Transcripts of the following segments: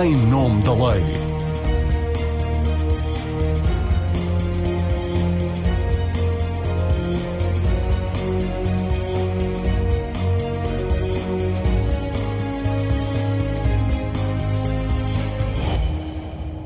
em nome da lei.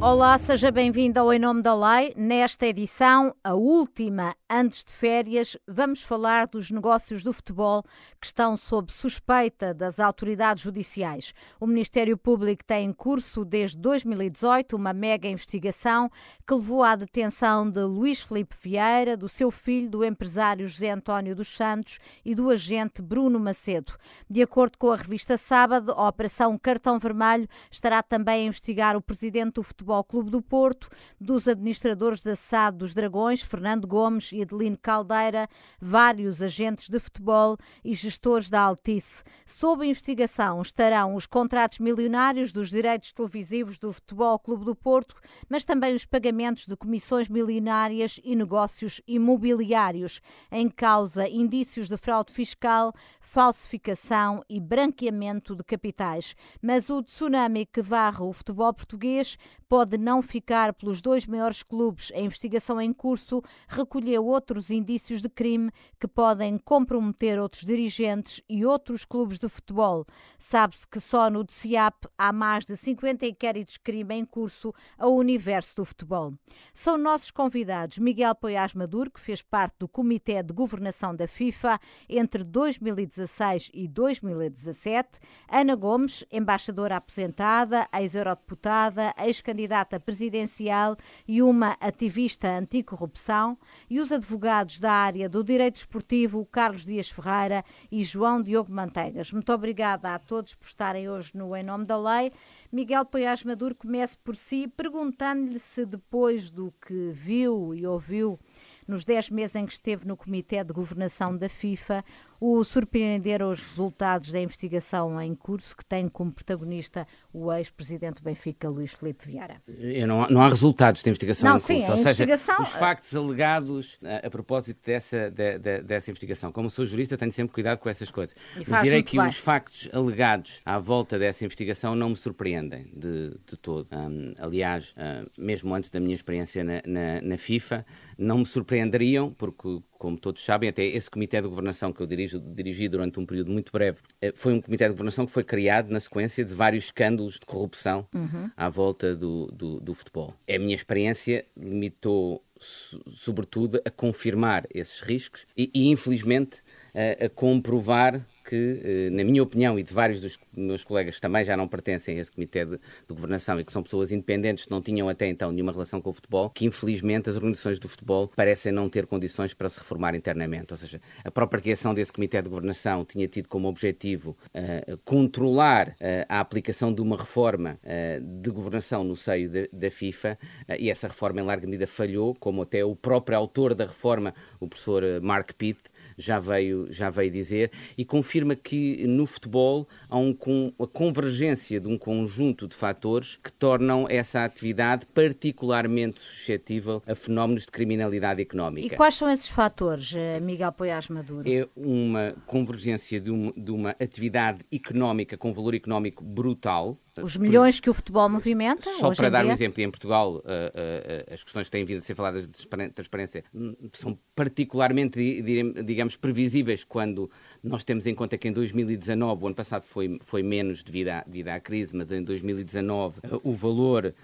Olá, seja bem-vindo ao Em Nome da Lei. Nesta edição, a última antes de férias, vamos falar dos negócios do futebol que estão sob suspeita das autoridades judiciais. O Ministério Público tem em curso desde 2018 uma mega investigação que levou à detenção de Luís Felipe Vieira, do seu filho, do empresário José António dos Santos e do agente Bruno Macedo. De acordo com a revista Sábado, a Operação Cartão Vermelho estará também a investigar o presidente do Futebol Futebol Clube do Porto, dos administradores da SAD dos Dragões, Fernando Gomes e Adelino Caldeira, vários agentes de futebol e gestores da Altice. Sob investigação estarão os contratos milionários dos direitos televisivos do Futebol Clube do Porto, mas também os pagamentos de comissões milionárias e negócios imobiliários. Em causa indícios de fraude fiscal, falsificação e branqueamento de capitais. Mas o tsunami que varre o futebol português pode não ficar pelos dois maiores clubes. A investigação em curso recolheu outros indícios de crime que podem comprometer outros dirigentes e outros clubes de futebol. Sabe-se que só no DCIAP há mais de 50 inquéritos de crime em curso ao universo do futebol. São nossos convidados Miguel Poiás Maduro, que fez parte do Comitê de Governação da FIFA entre 2016 e 2017, Ana Gomes, embaixadora aposentada, ex-eurodeputada, ex-candidata candidata presidencial e uma ativista anticorrupção, e os advogados da área do direito esportivo, Carlos Dias Ferreira e João Diogo Manteigas. Muito obrigada a todos por estarem hoje no Em Nome da Lei. Miguel Poiás Maduro comece por si, perguntando-lhe se depois do que viu e ouviu nos 10 meses em que esteve no Comitê de Governação da FIFA, o surpreenderam os resultados da investigação em curso, que tem como protagonista o ex-presidente do Benfica, Luís Felipe Vieira. Não, não, há resultados da investigação não, em curso, sim, ou seja, os factos alegados a, a propósito dessa, de, de, dessa investigação. Como sou jurista, tenho sempre cuidado com essas coisas. Mas direi que bem. os factos alegados à volta dessa investigação não me surpreendem de, de todo. Um, aliás, mesmo antes da minha experiência na, na, na FIFA, não me surpreenderiam, porque como todos sabem, até esse comitê de governação que eu dirijo, dirigi durante um período muito breve, eh, foi um comitê de governação que foi criado na sequência de vários escândalos de corrupção uhum. à volta do, do, do futebol. A minha experiência limitou sobretudo a confirmar esses riscos e, e infelizmente, a, a comprovar que, eh, na minha opinião, e de vários dos meus colegas que também já não pertencem a esse comitê de, de, governação e que são pessoas independentes não tinham até então nenhuma relação com o futebol, que infelizmente as organizações do futebol parecem não ter condições para se reformar internamente. Ou seja, a própria criação desse comitê de governação tinha tido como objetivo uh, controlar uh, a aplicação de uma reforma uh, de governação no seio de, da FIFA e essa reforma em larga medida falhou, como até o próprio autor da reforma, o professor Mark Pitt, já veio, já veio dizer, e confirma que no futebol há um, a convergência de um conjunto de fatores que tornam essa atividade particularmente suscetível a fenómenos de criminalidade económica. E quais são esses fatores, eh, Miguel Poiás Maduro? É uma convergência de uma, de uma atividade económica com valor económico brutal, os milhões que o futebol movimenta? Só para dar dia? um exemplo, em Portugal, uh, uh, as questões que têm vindo a ser faladas de transparência hum, são particularmente, digamos, previsíveis quando nós temos em conta que em 2019, o ano passado foi, foi menos devido à, devido à crise, mas em 2019 uh, o valor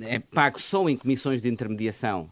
é pago só em comissões de intermediação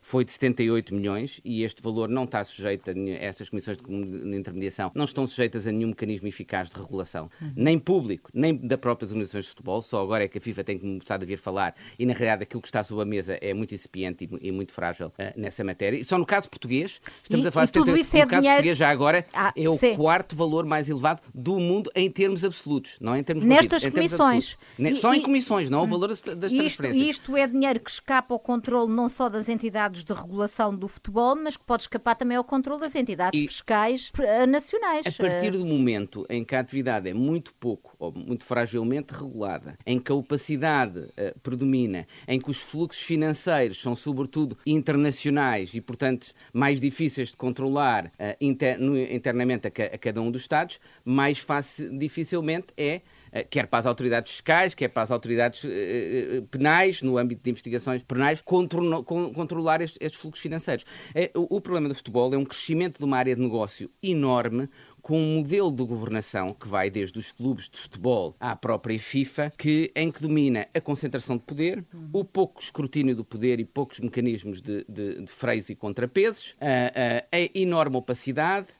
foi de 78 milhões e este valor não está sujeito a essas comissões de intermediação, não estão sujeitas a nenhum mecanismo eficaz de regulação, uhum. nem público, nem da própria organizações de futebol, só agora é que a FIFA tem começado a vir falar e, na realidade, aquilo que está sobre a mesa é muito incipiente e, e muito frágil uh, nessa matéria. E só no caso português, estamos e, a falar de tudo isso no é caso dinheiro... português já agora ah, é o sim. quarto valor mais elevado do mundo em termos absolutos, não é em termos Nestas comissões. E, só em comissões, não o valor das, das isto. Isto é dinheiro que escapa ao controle não só das entidades de regulação do futebol, mas que pode escapar também ao controle das entidades e, fiscais eh, nacionais. A partir do momento em que a atividade é muito pouco ou muito fragilmente regulada, em que a opacidade uh, predomina, em que os fluxos financeiros são sobretudo internacionais e, portanto, mais difíceis de controlar uh, inter, no, internamente a, a, cada um dos Estados, mais fácil, dificilmente é eh, quer para as autoridades fiscais, quer para as autoridades penais, no âmbito de investigações penais, controlar estes fluxos financeiros. O problema do futebol é um crescimento de uma área de negócio enorme, com um modelo de governação que vai desde os clubes de futebol à própria FIFA, que, em que domina a concentração de poder, o pouco escrutínio do poder e poucos mecanismos de, de, de freios e contrapesos, a, a, a enorme opacidade, eh,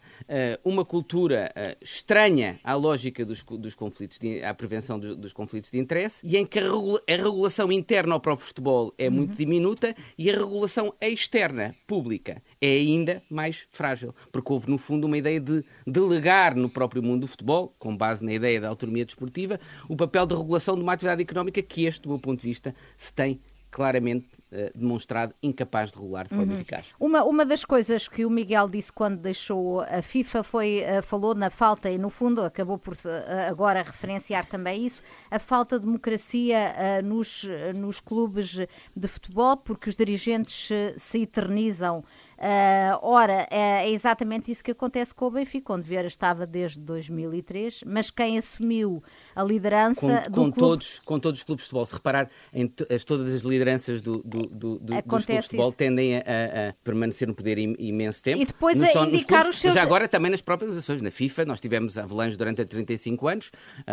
uma cultura eh, estranha à lógica dos, dos conflitos, de, à prevenção dos, dos, conflitos de interesse, e em que a, regula, a regulação interna ao próprio futebol é uhum. muito diminuta e a regulação externa, pública, é ainda mais frágil, porque houve, no fundo, uma ideia de delegar no próprio mundo do futebol, com base na ideia da autonomia desportiva, o papel de regulação de uma atividade económica que este, do meu ponto de vista, se tem claramente uh, demonstrado incapaz de regular de forma uhum. eficaz. Uma, uma das coisas que o Miguel disse quando deixou a FIFA foi, uh, falou na falta, e no fundo acabou por uh, agora referenciar também isso, a falta de democracia nos, nos clubes de futebol, porque os dirigentes se eternizam Uh, ora, é, é, exatamente isso que acontece com o Benfica, onde Vieira estava desde 2003, mas quem assumiu a liderança com, com. Todos, com todos os clubes de futebol, se reparar, em as, todas as lideranças do, do, do, do dos clubes de futebol isso. tendem a, a, permanecer no poder imenso tempo. E depois a só, indicar clubes, os seus... Mas agora também nas próprias ações. Na FIFA, nós tivemos Avalanche durante 35 anos,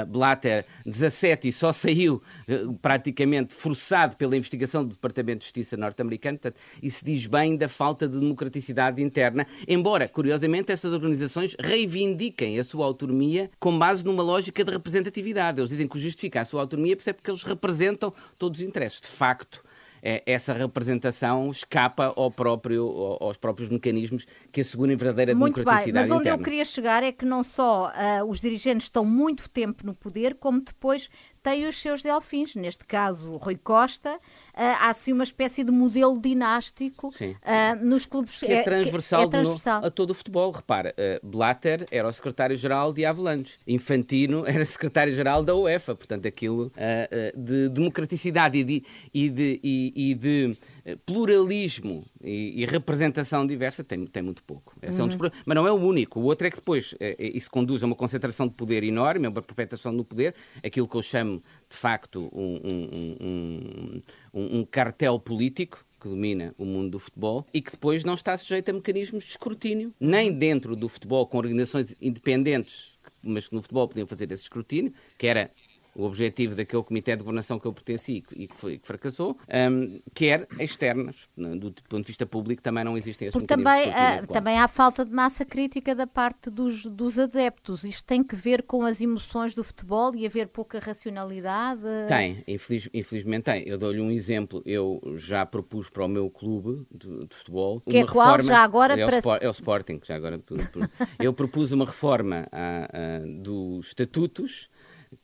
Blatter 17 e só saiu eh, praticamente forçado pela investigação do Departamento de Justiça norte-americano. Portanto, isso diz bem da falta de democraticidade interna, embora, curiosamente, essas organizações reivindiquem a sua autonomia com base numa lógica de representatividade. Eles dizem que o justifica a sua autonomia é porque eles representam todos os interesses. De facto, é, essa representação escapa ao próprio, aos próprios mecanismos que assegurem verdadeira muito democraticidade bem, mas onde interna. eu queria chegar é que não só uh, os dirigentes estão muito tempo no poder, como depois tem os seus delfins, neste caso Rui Costa, uh, há assim uma espécie de modelo dinástico uh, nos clubes. Que é transversal, é, é transversal. No, a todo o futebol. Repara, uh, Blatter era o secretário-geral de Avalanche, Infantino era secretário-geral da UEFA, portanto aquilo de democraticidade e de, e de, e, e de pluralismo e, e, representação diversa tem, tem muito pouco. Esse uhum. é um dos, uhum. mas não é o único. O outro é que depois isso conduz a uma concentração de poder enorme, a uma perpetuação do poder, aquilo que eu chamo de facto, um, um, um, um cartel político que domina o mundo do futebol e que depois não está sujeito a mecanismos de escrutínio, nem dentro do futebol com organizações independentes, mas que no futebol podiam fazer esse escrutínio, que era o objetivo daquele comitê de governação que eu pertenci e que, foi, que fracassou, um, quer externas. Do ponto de vista público também não existem esses Porque também, uh, também há falta de massa crítica da parte dos, dos adeptos. Isto tem que ver com as emoções do futebol e haver pouca racionalidade? Tem, infeliz, infelizmente tem. Eu dou-lhe um exemplo. Eu já propus para o meu clube de, de futebol que é uma é qual, reforma... já agora é, para... o, é o Sporting, já agora... eu propus uma reforma uh, uh, dos estatutos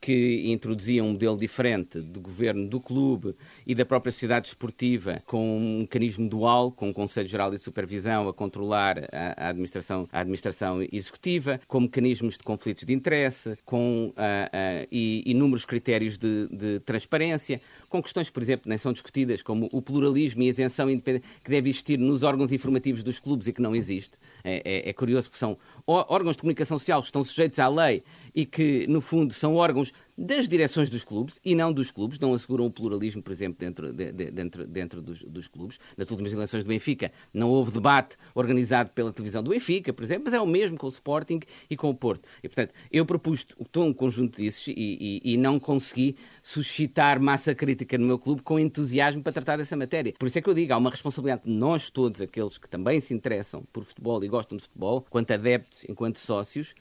que introduzia um modelo diferente de governo do clube e da própria sociedade esportiva, com um mecanismo dual, com um Conselho Geral de Supervisão a controlar a, a administração, a administração executiva, com mecanismos de conflitos de interesse, com uh, uh, e inúmeros critérios de, de transparência, com questões, por exemplo, nem são discutidas, como o pluralismo e a isenção independente que deve existir nos órgãos informativos dos clubes e que não existe. É, é, é curioso porque são órgãos de comunicação social que estão sujeitos à lei e que, no fundo, são órgãos das direções dos clubes e não dos clubes, não asseguram o pluralismo, por exemplo, dentro, de, de, dentro, dentro dos, dos, clubes. Nas últimas eleições do Benfica não houve debate organizado pela televisão do Benfica, por exemplo, mas é o mesmo com o Sporting e com o Porto. E, portanto, eu propus um conjunto desses e, e, e não consegui suscitar massa crítica no meu clube com entusiasmo para tratar dessa matéria. Por isso é que eu digo, há uma responsabilidade de nós todos, aqueles que também se interessam por futebol e gostam de futebol, enquanto adeptos, enquanto sócios,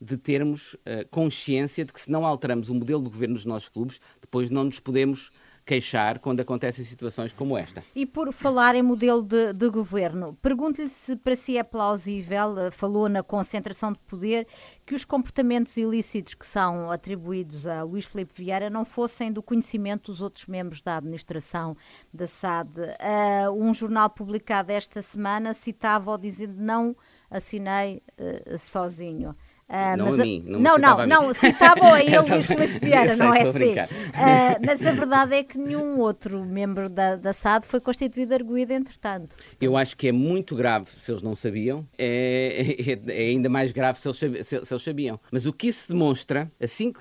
de termos uh, consciência de que se não alteramos o modelo de governo dos nossos clubes, depois não nos podemos queixar quando acontecem situações como esta. E por falar em modelo de, de governo, pergunto-lhe se para si é plausível, eh, falou na concentração de poder, que os comportamentos ilícitos que são atribuídos a Luís Filipe Vieira não fossem do conhecimento dos outros membros da administração da SAD. Uh, um jornal publicado esta semana citava-o dizendo não assinei uh, sozinho. Uh, não a, a mim, não Não, não, não, citavam a ele Luís Filipe Vieira, não é assim. Uh, mas a verdade é que nenhum outro membro da, da SAD foi constituído arguído, entretanto. Eu acho que é muito grave se eles não sabiam, é, é, é ainda mais grave se eles, se, se eles, sabiam. Mas o que isso demonstra, assim que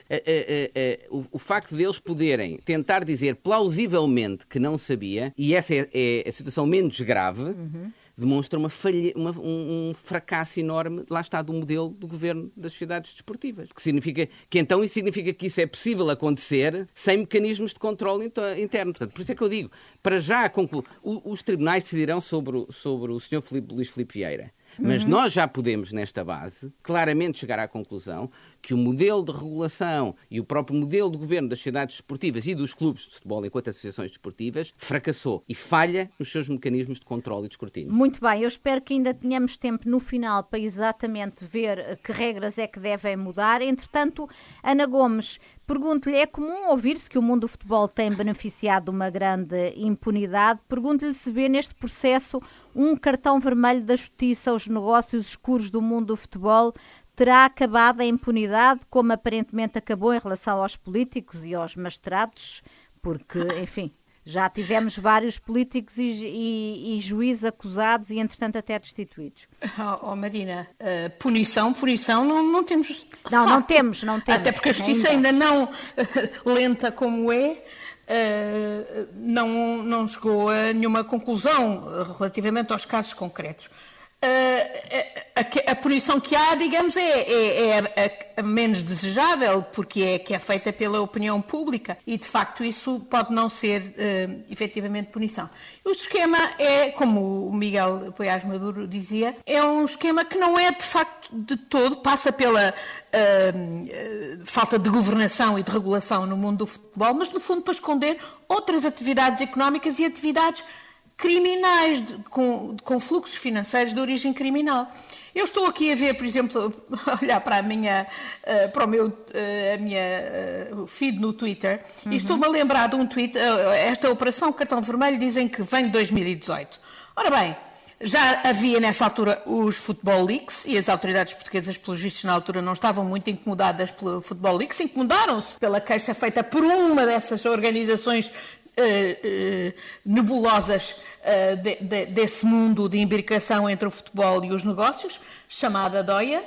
o, o, facto deles poderem tentar dizer plausivelmente que não sabia, e essa é, é a situação menos grave. Uhum demonstra uma falha, uma, um, um, fracasso enorme, lá está, do modelo do governo das sociedades desportivas. Que significa que então isso significa que isso é possível acontecer sem mecanismos de controle interno. Portanto, por isso é que eu digo, para já concluir, os tribunais decidirão sobre, sobre o Sr. Filipe, Luís Filipe Vieira. Mas uhum. nós já podemos, nesta base, claramente chegar à conclusão que o modelo de regulação e o próprio modelo de governo das sociedades desportivas e dos clubes de futebol enquanto associações desportivas fracassou e falha nos seus mecanismos de controle e de escrutínio. Muito bem, eu espero que ainda tenhamos tempo no final para exatamente ver que regras é que devem mudar. Entretanto, Ana Gomes, Pergunto-lhe, é comum ouvir-se que o mundo do futebol tem beneficiado de uma grande impunidade. Pergunto-lhe se vê neste processo um cartão vermelho da justiça aos negócios escuros do mundo do futebol. Terá acabado a impunidade, como aparentemente acabou em relação aos políticos e aos magistrados? Porque, enfim, já tivemos vários políticos e, e, e juízes acusados e, entretanto, até destituídos. Oh, oh Marina, uh, punição, punição não, não temos. Não, não temos, não temos. Até porque a justiça ainda, ainda não, lenta como é, uh, não, não chegou a nenhuma conclusão relativamente aos casos concretos. A, a, a, punição que há, digamos, é, é, é a, menos desejável, porque é que é feita pela opinião pública e, de facto, isso pode não ser uh, efetivamente punição. O esquema é, como o Miguel Poiás Maduro dizia, é um esquema que não é, de facto, de todo, passa pela uh, falta de governação e de regulação no mundo do futebol, mas, no fundo, para esconder outras atividades económicas e atividades criminais, com, com, fluxos financeiros de origem criminal. Eu estou aqui a ver, por exemplo, olhar para a minha, uh, para o meu, uh, a minha uh, feed no Twitter uhum. e estou-me a lembrar de um tweet, esta operação cartão vermelho dizem que vem de 2018. Ora bem, já havia nessa altura os Football Leaks e as autoridades portuguesas, pelos vistos, na altura não estavam muito incomodadas pelo Football Leaks, incomodaram-se pela queixa feita por uma dessas organizações nebulosas uh, de, de, desse mundo de imbricação entre o futebol e os negócios, chamada DOIA.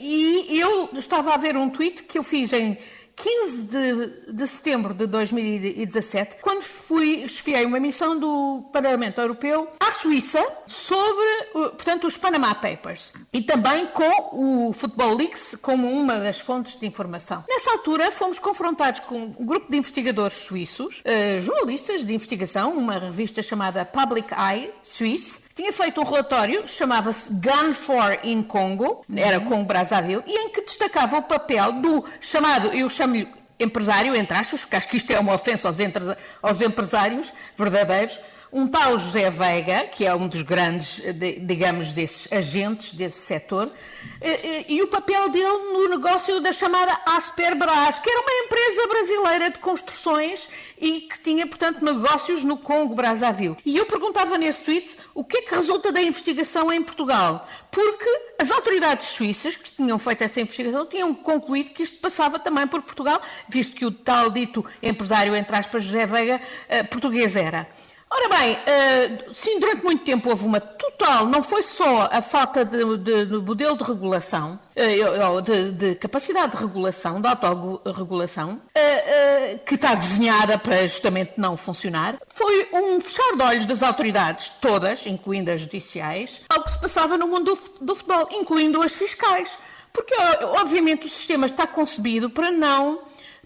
e eu estava a ver um tweet que eu fiz em 15 de, de, setembro de 2017, quando fui, esfiei uma missão do Parlamento Europeu à Suíça sobre, portanto, os Panama Papers e também com o Football Leaks como uma das fontes de informação. Nessa altura, fomos confrontados com um grupo de investigadores suíços, uh, jornalistas de investigação, uma revista chamada Public Eye Suisse, tinha feito um relatório, chamava-se Gun for in Congo, era Congo Brazzaville, e em que destacava o papel do chamado, eu chamo-lhe empresário, entre aspas, porque acho que isto é uma ofensa aos, aos empresários verdadeiros, um tal José Veiga, que é um dos grandes, digamos, desses agentes desse setor, e o papel dele no negócio da chamada Asperbras, que era uma empresa brasileira de construções e que tinha, portanto, negócios no Congo Brazzaville. E eu perguntava nesse tweet o que é que resulta da investigação em Portugal, porque as autoridades suíças que tinham feito essa investigação tinham concluído que isto passava também por Portugal, visto que o tal dito empresário, entre aspas, José Veiga, eh, português era. Ora bem, uh, sim, durante muito tempo houve uma total, não foi só a falta de, de, de modelo de regulação, uh, de, de, capacidade de regulação, de autorregulação, uh, que está desenhada para justamente não funcionar, foi um fechar de olhos das autoridades, todas, incluindo as judiciais, ao que se passava no mundo do, do futebol, incluindo as fiscais. Porque, obviamente, o sistema está concebido para não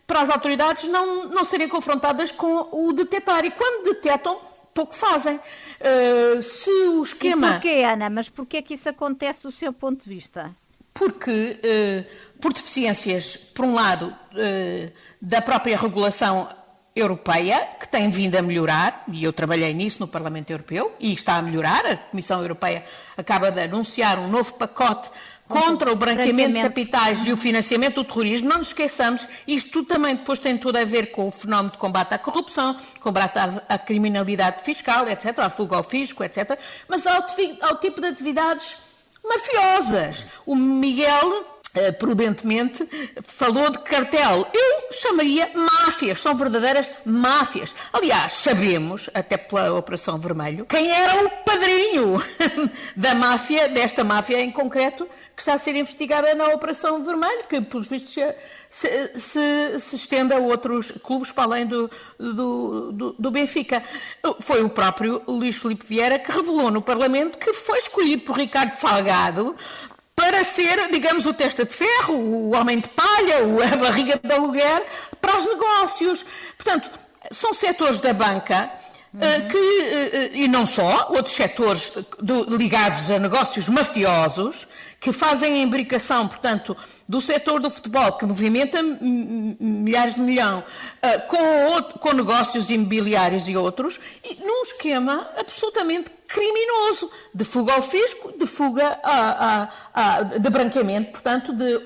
para as autoridades não, não serem confrontadas com o detectar. E quando detectam, pouco fazem. Uh, se o esquema. E porquê, Ana? Mas porquê é que isso acontece do seu ponto de vista? Porque, uh, por deficiências, por um lado, uh, da própria regulação europeia, que tem vindo a melhorar, e eu trabalhei nisso no Parlamento Europeu, e está a melhorar. A Comissão Europeia acaba de anunciar um novo pacote contra o branqueamento de capitais e o financiamento do terrorismo, não nos esqueçamos, isto também depois tem tudo a ver com o fenómeno de combate à corrupção, combate à, à criminalidade fiscal, etc., à fuga ao fisco, etc., mas ao, ao tipo de atividades mafiosas. O Miguel Uh, prudentemente, falou de cartel. Eu chamaria máfias, são verdadeiras máfias. Aliás, sabemos, até pela Operação Vermelho, quem era o padrinho da máfia, desta máfia em concreto, que está a ser investigada na Operação Vermelho, que, pelos vistos, se, se, se estende a outros clubes para além do, do, do, do, Benfica. Foi o próprio Luís Filipe Vieira que revelou no Parlamento que foi escolhido por Ricardo Salgado para ser, digamos, o testa de ferro, o homem de palha, a barriga de aluguer para os negócios. Portanto, são setores da banca uhum. que, e não só, outros setores ligados a negócios mafiosos, que fazem a imbricação, portanto, do setor do futebol, que movimenta milhares de milhão, com, com negócios imobiliários e outros, e num esquema absolutamente criminoso de fuga ao fisco, de fuga a, a, a, de branqueamento, portanto, de,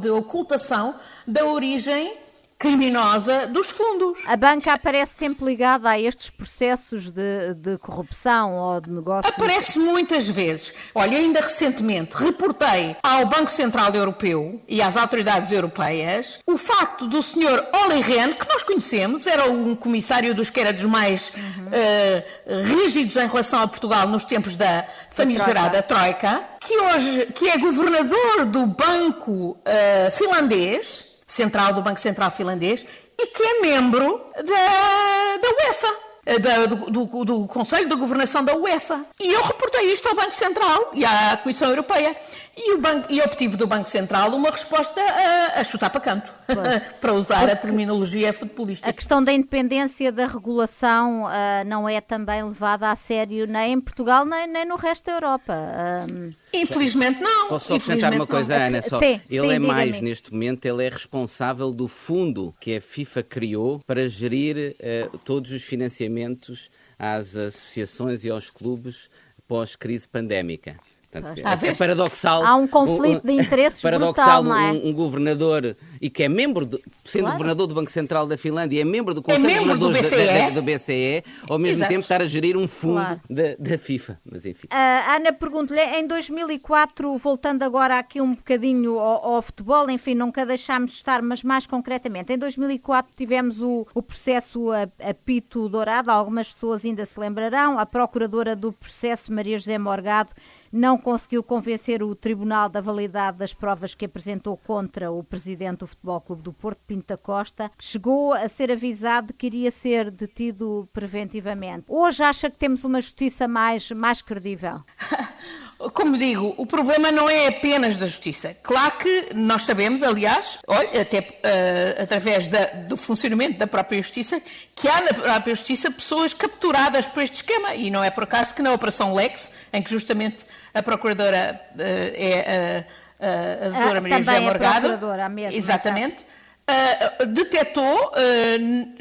de ocultação da origem criminosa dos fundos. A banca aparece sempre ligada a estes processos de, de corrupção ou de negócios? Aparece muitas vezes. Olha, ainda recentemente reportei ao Banco Central Europeu e às autoridades europeias o facto do senhor Olli Rehn, que nós conhecemos, era um comissário dos que era dos mais uhum. uh, rígidos em relação a Portugal nos tempos da famigerada Troika. Troika, que hoje que é governador do Banco uh, Finlandês, central do Banco Central finlandês e que é membro da, da UEFA. Eh, da, do, do, do, Conselho de Governação da UEFA. E eu reportei isto ao Banco Central e à Comissão Europeia. E, o banco, e obtive do Banco Central uma resposta a, a chutar para canto, para usar Porque a terminologia futebolística. A questão da independência da regulação uh, não é também levada a sério nem em Portugal nem, nem no resto da Europa. Uh... Infelizmente não. Posso só acrescentar uma coisa, não. Ana? Só, sim, ele sim, é mais, neste momento, ele é responsável do fundo que a FIFA criou para gerir uh, todos os financiamentos às associações e aos clubes pós-crise pandémica. Portanto, é, é, paradoxal. Há um conflito um, de interesses paradoxal brutal, é? um, um, governador e que é membro, de, sendo claro. governador do Banco Central da Finlândia, é membro do é Conselho é de Governadores do BCE, da, da, do BCE ao mesmo Exato. tempo estar a gerir um fundo claro. da, da, FIFA. Mas enfim. Uh, Ana, pergunto-lhe, em 2004, voltando agora aqui um bocadinho ao, ao, futebol, enfim, nunca deixámos de estar, mas mais concretamente, em 2004 tivemos o, o processo a, a Pito Dourado, algumas pessoas ainda se lembrarão, a procuradora do processo, Maria José Morgado, não conseguiu convencer o Tribunal da validade das provas que apresentou contra o presidente do Futebol Clube do Porto, Pinta Costa, que chegou a ser avisado de que iria ser detido preventivamente. Hoje acha que temos uma justiça mais, mais credível? Como digo, o problema não é apenas da justiça. Claro que nós sabemos, aliás, olha, até uh, através da, do funcionamento da própria justiça, que há na própria justiça pessoas capturadas por este esquema. E não é por acaso que na Operação Lex, em que justamente a procuradora uh, é a, a, a doutora ah, Maria José Morgado. A mesma, exatamente. Uh, detectou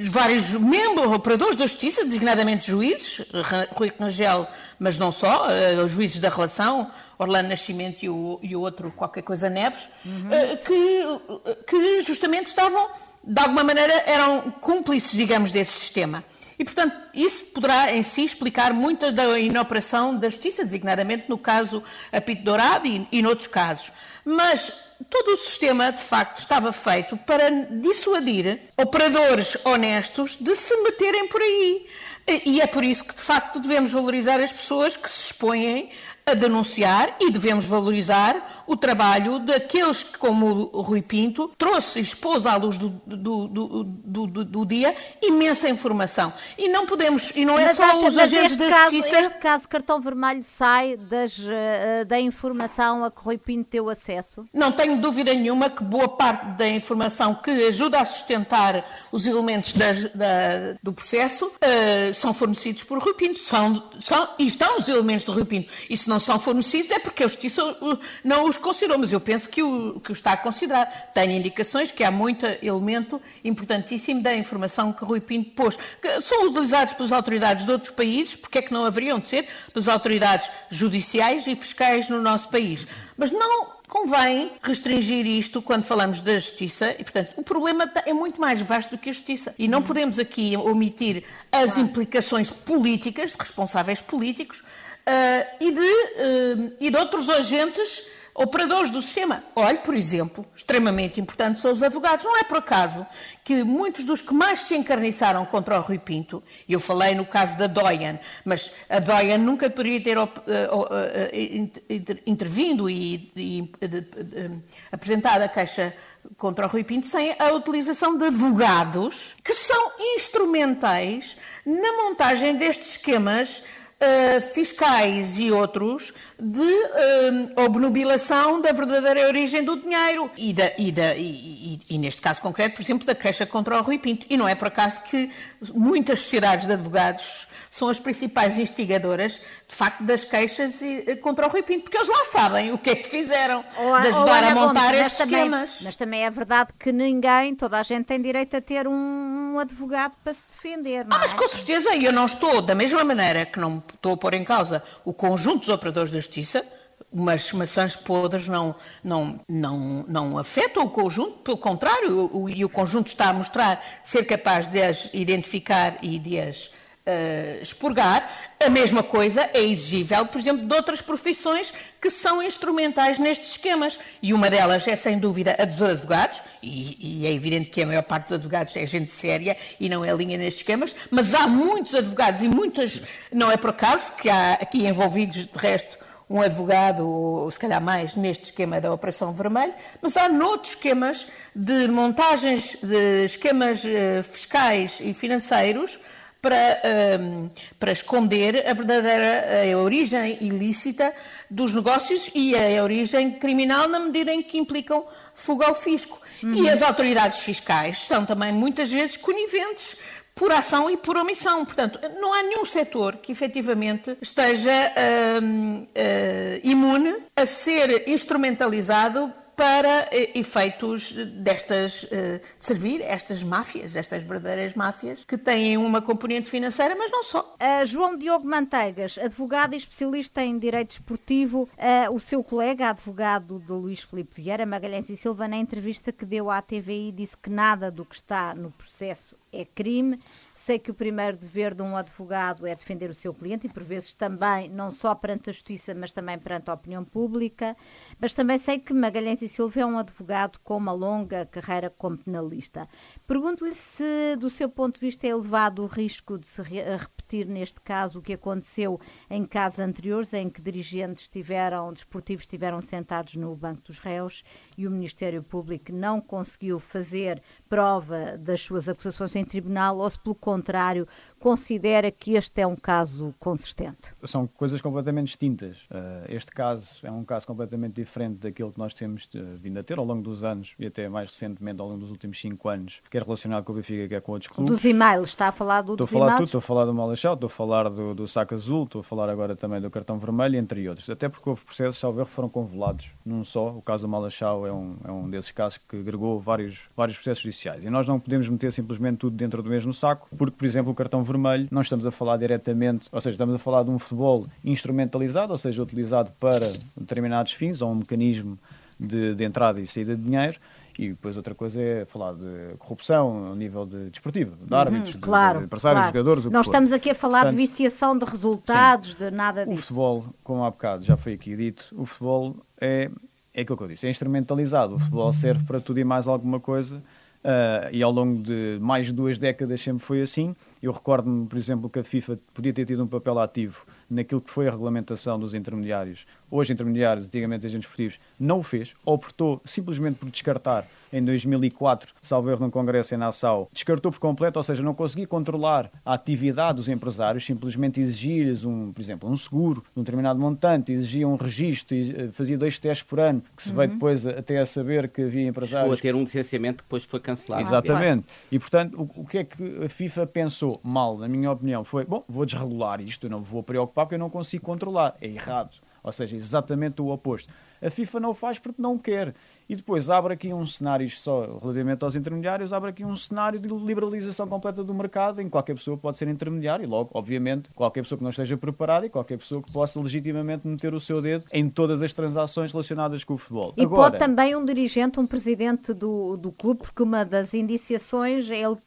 vários membros, operadores da justiça, designadamente juízes, Rui Rangel, mas não só, uh, os juízes da relação, Orlando Nascimento e o, e o outro, qualquer coisa, Neves, uhum. que, que justamente estavam, de alguma maneira, eram cúmplices, digamos, desse sistema. E, portanto, isso poderá em si explicar muita da inoperação da justiça, designadamente no caso Apito Dourado e, e noutros casos. Mas todo o sistema, de facto, estava feito para dissuadir operadores honestos de se meterem por aí. E é por isso que, de facto, devemos valorizar as pessoas que se expõem a denunciar e devemos valorizar o trabalho daqueles que, como o Rui Pinto, trouxe e expôs à luz do, do, do, do, dia imensa informação. E não podemos, e não é mas só acha, os agentes da caso, justiça... Este caso, cartão vermelho sai das, uh, da informação a que Rui Pinto teve acesso? Não tenho dúvida nenhuma que boa parte da informação que ajuda a sustentar os elementos da, da, do processo uh, são fornecidos por Rui Pinto. São, são, e estão os elementos do Rui Pinto. Isso não são fornecidos é porque a Justiça não os considerou, mas eu penso que o, que o está a considerar. Tenho indicações que há muito elemento importantíssimo da informação que Rui Pinto pôs, que são utilizados pelas autoridades de outros países, porque é que não haveriam de ser pelas autoridades judiciais e fiscais no nosso país. Mas não convém restringir isto quando falamos da justiça e, portanto, o problema é muito mais vasto do que a justiça. E não podemos aqui omitir as implicações políticas, de responsáveis políticos, e, de, e de outros agentes operadores do sistema. Olhe, por exemplo, extremamente importante são os advogados. Não é por acaso que muitos dos que mais se encarniçaram contra o Rui Pinto, e eu falei no caso da Doyen, mas a Doyen nunca poderia ter uh, uh, intervindo e, e apresentado a queixa contra o Rui Pinto sem a utilização de advogados que são instrumentais na montagem destes esquemas uh, fiscais e outros de uh, obnubilação da verdadeira origem do dinheiro e, da, e, da, e, e, neste caso concreto, por exemplo, da queixa contra o Rui Pinto. E não é por acaso que muitas sociedades de advogados são as principais instigadoras, de facto, das queixas eh, contra o Rui Pinto, porque eles lá sabem o que é que fizeram ou, de ajudar a montar Gomes, estes também, esquemas. Mas também é verdade que ninguém, toda a gente tem direito a ter um, advogado para se defender, não ah, mas é? com certeza, eu não estou, da mesma maneira que não estou a pôr em causa o conjunto dos operadores da justiça, umas maçãs podres não, não, não, não afetam o conjunto, pelo contrário, o, o, e o conjunto está a mostrar ser capaz de as identificar e de as uh, expurgar, a mesma coisa é exigível, por exemplo, de outras profissões que são instrumentais nestes esquemas. E uma delas é, sem dúvida, a dos advogados, e, e, é evidente que a maior parte dos advogados é gente séria e não é linha nestes esquemas, mas há muitos advogados e muitas, não é por acaso, que há aqui envolvidos, de resto, um advogado, ou se calhar mais, neste esquema da Operação Vermelho, mas há noutros esquemas de montagens de esquemas uh, fiscais e financeiros para, um, para esconder a verdadeira a origem ilícita dos negócios e a origem criminal na medida em que implicam fuga ao fisco. Uhum. E as autoridades fiscais são também muitas vezes coniventes por ação e por omissão. Portanto, não há nenhum setor que efetivamente esteja uh, imune a ser instrumentalizado para eh, efeitos destas, eh, de servir estas máfias, estas verdadeiras máfias, que têm uma componente financeira, mas não só. Uh, João Diogo Manteigas, advogado e especialista em direito esportivo, uh, o seu colega, advogado de Luís Filipe Vieira, Magalhães e Silva, na entrevista que deu à TVI, disse que nada do que está no processo é crime. Sei que o primeiro dever de um advogado é defender o seu cliente e, por vezes, também, não só perante a justiça, mas também perante a opinião pública. Mas também sei que Magalhães e Silva é um advogado com uma longa carreira como penalista. Pergunto-lhe se, do seu ponto de vista, é elevado o risco de se repetir, neste caso, o que aconteceu em casos anteriores, em que dirigentes estiveram, desportivos estiveram sentados no banco dos réus e o Ministério Público não conseguiu fazer prova das suas acusações em tribunal ou se, pelo contrário, considera que este é um caso consistente? São coisas completamente distintas. Uh, este caso é um caso completamente diferente daquilo que nós temos uh, vindo a ter ao longo dos anos e até mais recentemente ao longo dos últimos cinco anos, que é relacionado com o Benfica, que é com outros clubes. Dos e-mails, está a falar do Estou a falar tudo, estou a falar do Malachal, estou a falar do, do saco azul, estou a falar agora também do cartão vermelho, entre outros. Até porque houve processos, salvo foram convolados num só. O caso do Malachal é um, é um desses casos que agregou vários, vários processos judiciais. E nós não podemos meter simplesmente tudo dentro do mesmo saco, porque, por exemplo, o cartão vermelho, não estamos a falar diretamente, ou seja, estamos a falar de um futebol instrumentalizado, ou seja, utilizado para determinados fins, ou um mecanismo de, de entrada e saída de dinheiro, e depois outra coisa é falar de corrupção ao nível de desportivo, de árbitros, uhum, claro, de, empresários, claro. jogadores. Nós estamos aqui a falar Portanto, de viciação de resultados, sim, de nada disso. O futebol, como há bocado já foi aqui dito, o futebol é, é aquilo que eu disse, é instrumentalizado. O futebol serve para tudo e mais alguma coisa Uh, e ao longo de mais de duas décadas sempre foi assim. Eu recordo-me, por exemplo, que a FIFA podia ter tido um papel ativo naquilo que foi a regulamentação dos intermediários. Hoje, intermediários, antigamente agentes esportivos, não o fez, optou simplesmente por descartar em 2004, salvo erro num congresso em Nassau, descartou por completo, ou seja, não conseguia controlar a atividade dos empresários, simplesmente exigia-lhes, um, por exemplo, um seguro de um determinado montante, exigia um registro, eh, fazia dois testes por ano, que se uhum. veio depois até a saber que havia empresários... Chegou a ter um licenciamento que depois foi cancelado. Exatamente. E, portanto, o, o que é que a FIFA pensou mal, na minha opinião, foi, bom, vou desregular isto, eu não vou preocupar porque eu não consigo controlar. É errado. Ou seja, exatamente o oposto. A FIFA não o faz porque não quer. E depois abre aqui um cenário só relativamente aos intermediários, abre aqui um cenário de liberalização completa do mercado em que qualquer pessoa pode ser intermediário e logo, obviamente, qualquer pessoa que não esteja preparada e qualquer pessoa que possa legitimamente meter o seu dedo em todas as transações relacionadas com o futebol. E Agora, pode também um dirigente, um presidente do, do clube, porque uma das indiciações é ele,